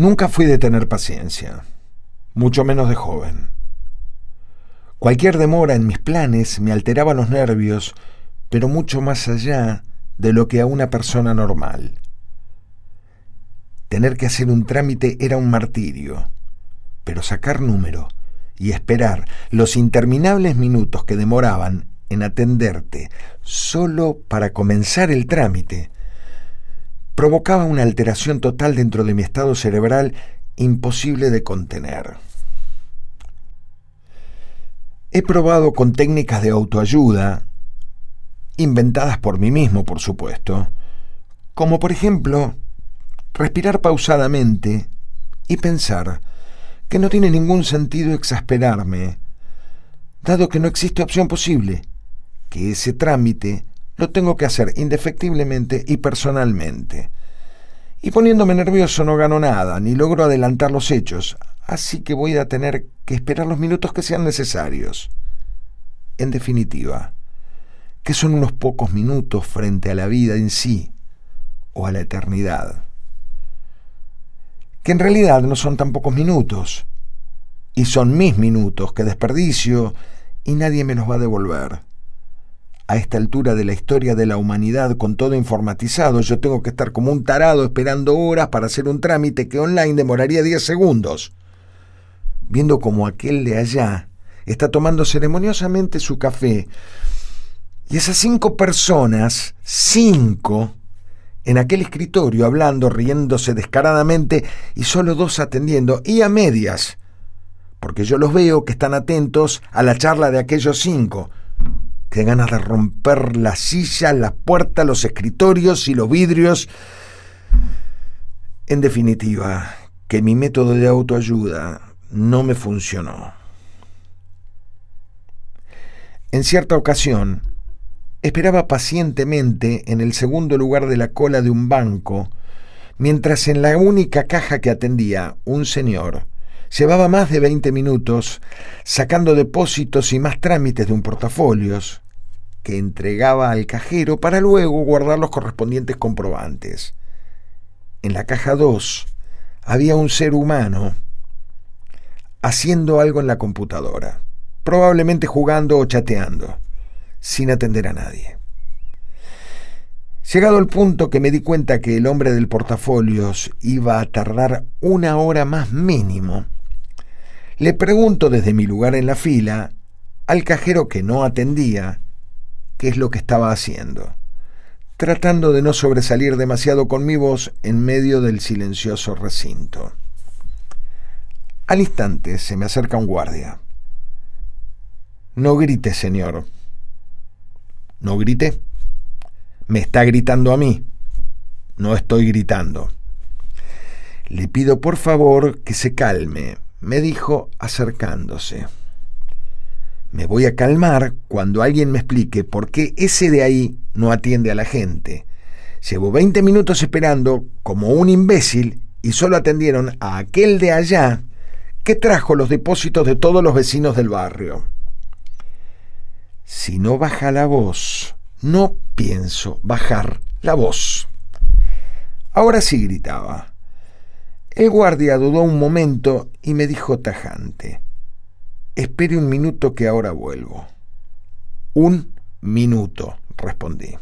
Nunca fui de tener paciencia, mucho menos de joven. Cualquier demora en mis planes me alteraba los nervios, pero mucho más allá de lo que a una persona normal. Tener que hacer un trámite era un martirio, pero sacar número y esperar los interminables minutos que demoraban en atenderte solo para comenzar el trámite provocaba una alteración total dentro de mi estado cerebral imposible de contener. He probado con técnicas de autoayuda, inventadas por mí mismo, por supuesto, como por ejemplo respirar pausadamente y pensar que no tiene ningún sentido exasperarme, dado que no existe opción posible, que ese trámite lo tengo que hacer indefectiblemente y personalmente. Y poniéndome nervioso no gano nada, ni logro adelantar los hechos, así que voy a tener que esperar los minutos que sean necesarios. En definitiva, que son unos pocos minutos frente a la vida en sí o a la eternidad. Que en realidad no son tan pocos minutos, y son mis minutos que desperdicio y nadie me los va a devolver a esta altura de la historia de la humanidad con todo informatizado, yo tengo que estar como un tarado esperando horas para hacer un trámite que online demoraría 10 segundos. Viendo como aquel de allá está tomando ceremoniosamente su café y esas cinco personas, cinco, en aquel escritorio hablando, riéndose descaradamente y solo dos atendiendo y a medias, porque yo los veo que están atentos a la charla de aquellos cinco Qué ganas de romper las sillas, las puertas, los escritorios y los vidrios. En definitiva, que mi método de autoayuda no me funcionó. En cierta ocasión, esperaba pacientemente en el segundo lugar de la cola de un banco, mientras en la única caja que atendía un señor Llevaba más de 20 minutos sacando depósitos y más trámites de un portafolios que entregaba al cajero para luego guardar los correspondientes comprobantes. En la caja 2 había un ser humano haciendo algo en la computadora, probablemente jugando o chateando, sin atender a nadie. Llegado el punto que me di cuenta que el hombre del portafolios iba a tardar una hora más mínimo, le pregunto desde mi lugar en la fila al cajero que no atendía qué es lo que estaba haciendo, tratando de no sobresalir demasiado con mi voz en medio del silencioso recinto. Al instante se me acerca un guardia. No grite, señor. No grite. Me está gritando a mí. No estoy gritando. Le pido por favor que se calme me dijo acercándose. Me voy a calmar cuando alguien me explique por qué ese de ahí no atiende a la gente. Llevo 20 minutos esperando como un imbécil y solo atendieron a aquel de allá que trajo los depósitos de todos los vecinos del barrio. Si no baja la voz, no pienso bajar la voz. Ahora sí gritaba. El guardia dudó un momento y me dijo tajante, espere un minuto que ahora vuelvo. Un minuto, respondí.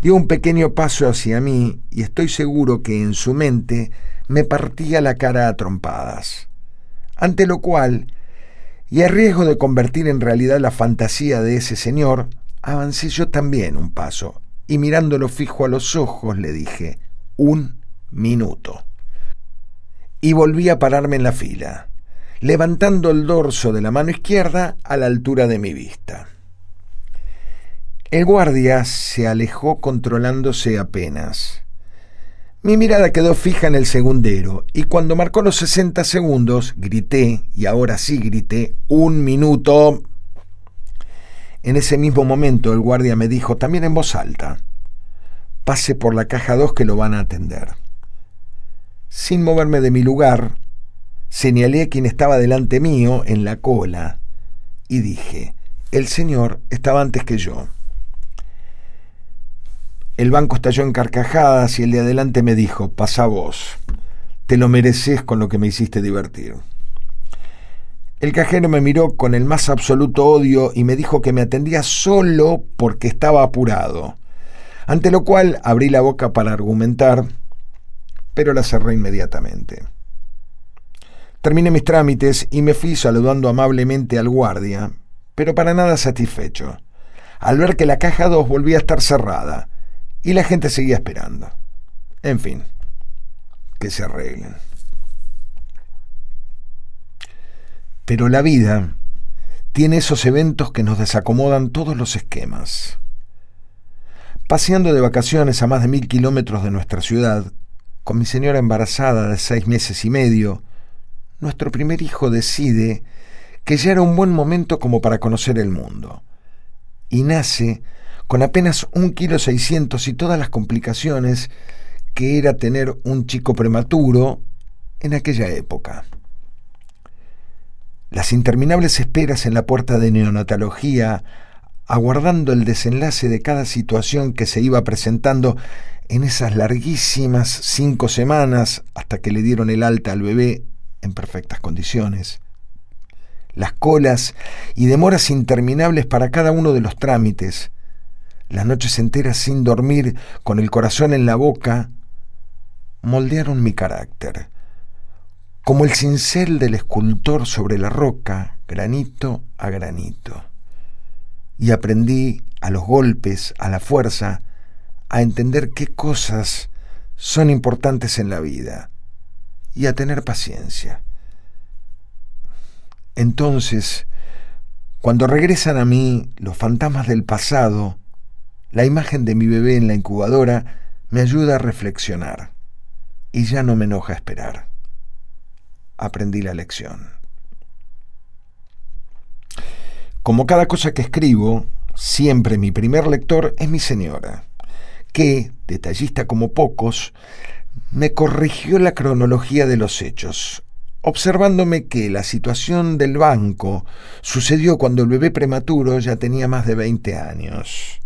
Dio un pequeño paso hacia mí y estoy seguro que en su mente me partía la cara a trompadas. Ante lo cual, y a riesgo de convertir en realidad la fantasía de ese señor, avancé yo también un paso y mirándolo fijo a los ojos le dije, un minuto. Y volví a pararme en la fila, levantando el dorso de la mano izquierda a la altura de mi vista. El guardia se alejó controlándose apenas. Mi mirada quedó fija en el segundero y cuando marcó los 60 segundos grité, y ahora sí grité, un minuto. En ese mismo momento el guardia me dijo, también en voz alta, pase por la caja 2 que lo van a atender. Sin moverme de mi lugar, señalé a quien estaba delante mío en la cola y dije, el señor estaba antes que yo. El banco estalló en carcajadas y el de adelante me dijo, pasa vos. Te lo mereces con lo que me hiciste divertir. El cajero me miró con el más absoluto odio y me dijo que me atendía solo porque estaba apurado, ante lo cual abrí la boca para argumentar, pero la cerré inmediatamente. Terminé mis trámites y me fui saludando amablemente al guardia, pero para nada satisfecho, al ver que la caja 2 volvía a estar cerrada y la gente seguía esperando. En fin, que se arreglen. Pero la vida tiene esos eventos que nos desacomodan todos los esquemas. Paseando de vacaciones a más de mil kilómetros de nuestra ciudad, con mi señora embarazada de seis meses y medio, nuestro primer hijo decide que ya era un buen momento como para conocer el mundo. Y nace con apenas un kilo seiscientos y todas las complicaciones que era tener un chico prematuro en aquella época. Las interminables esperas en la puerta de neonatología, aguardando el desenlace de cada situación que se iba presentando en esas larguísimas cinco semanas hasta que le dieron el alta al bebé en perfectas condiciones. Las colas y demoras interminables para cada uno de los trámites, las noches enteras sin dormir, con el corazón en la boca, moldearon mi carácter como el cincel del escultor sobre la roca, granito a granito. Y aprendí a los golpes, a la fuerza, a entender qué cosas son importantes en la vida y a tener paciencia. Entonces, cuando regresan a mí los fantasmas del pasado, la imagen de mi bebé en la incubadora me ayuda a reflexionar y ya no me enoja esperar aprendí la lección. Como cada cosa que escribo, siempre mi primer lector es mi señora, que, detallista como pocos, me corrigió la cronología de los hechos, observándome que la situación del banco sucedió cuando el bebé prematuro ya tenía más de 20 años,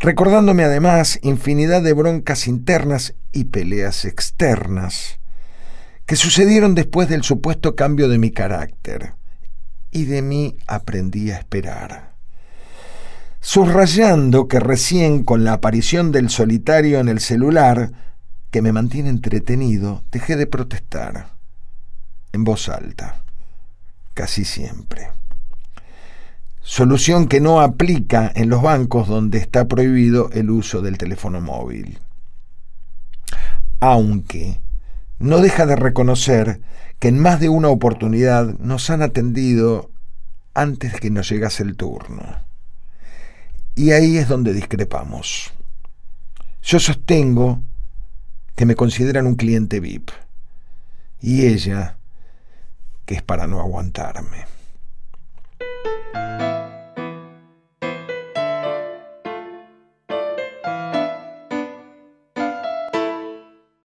recordándome además infinidad de broncas internas y peleas externas que sucedieron después del supuesto cambio de mi carácter. Y de mí aprendí a esperar. Subrayando que recién con la aparición del solitario en el celular, que me mantiene entretenido, dejé de protestar. En voz alta. Casi siempre. Solución que no aplica en los bancos donde está prohibido el uso del teléfono móvil. Aunque no deja de reconocer que en más de una oportunidad nos han atendido antes que nos llegase el turno. Y ahí es donde discrepamos. Yo sostengo que me consideran un cliente VIP y ella que es para no aguantarme.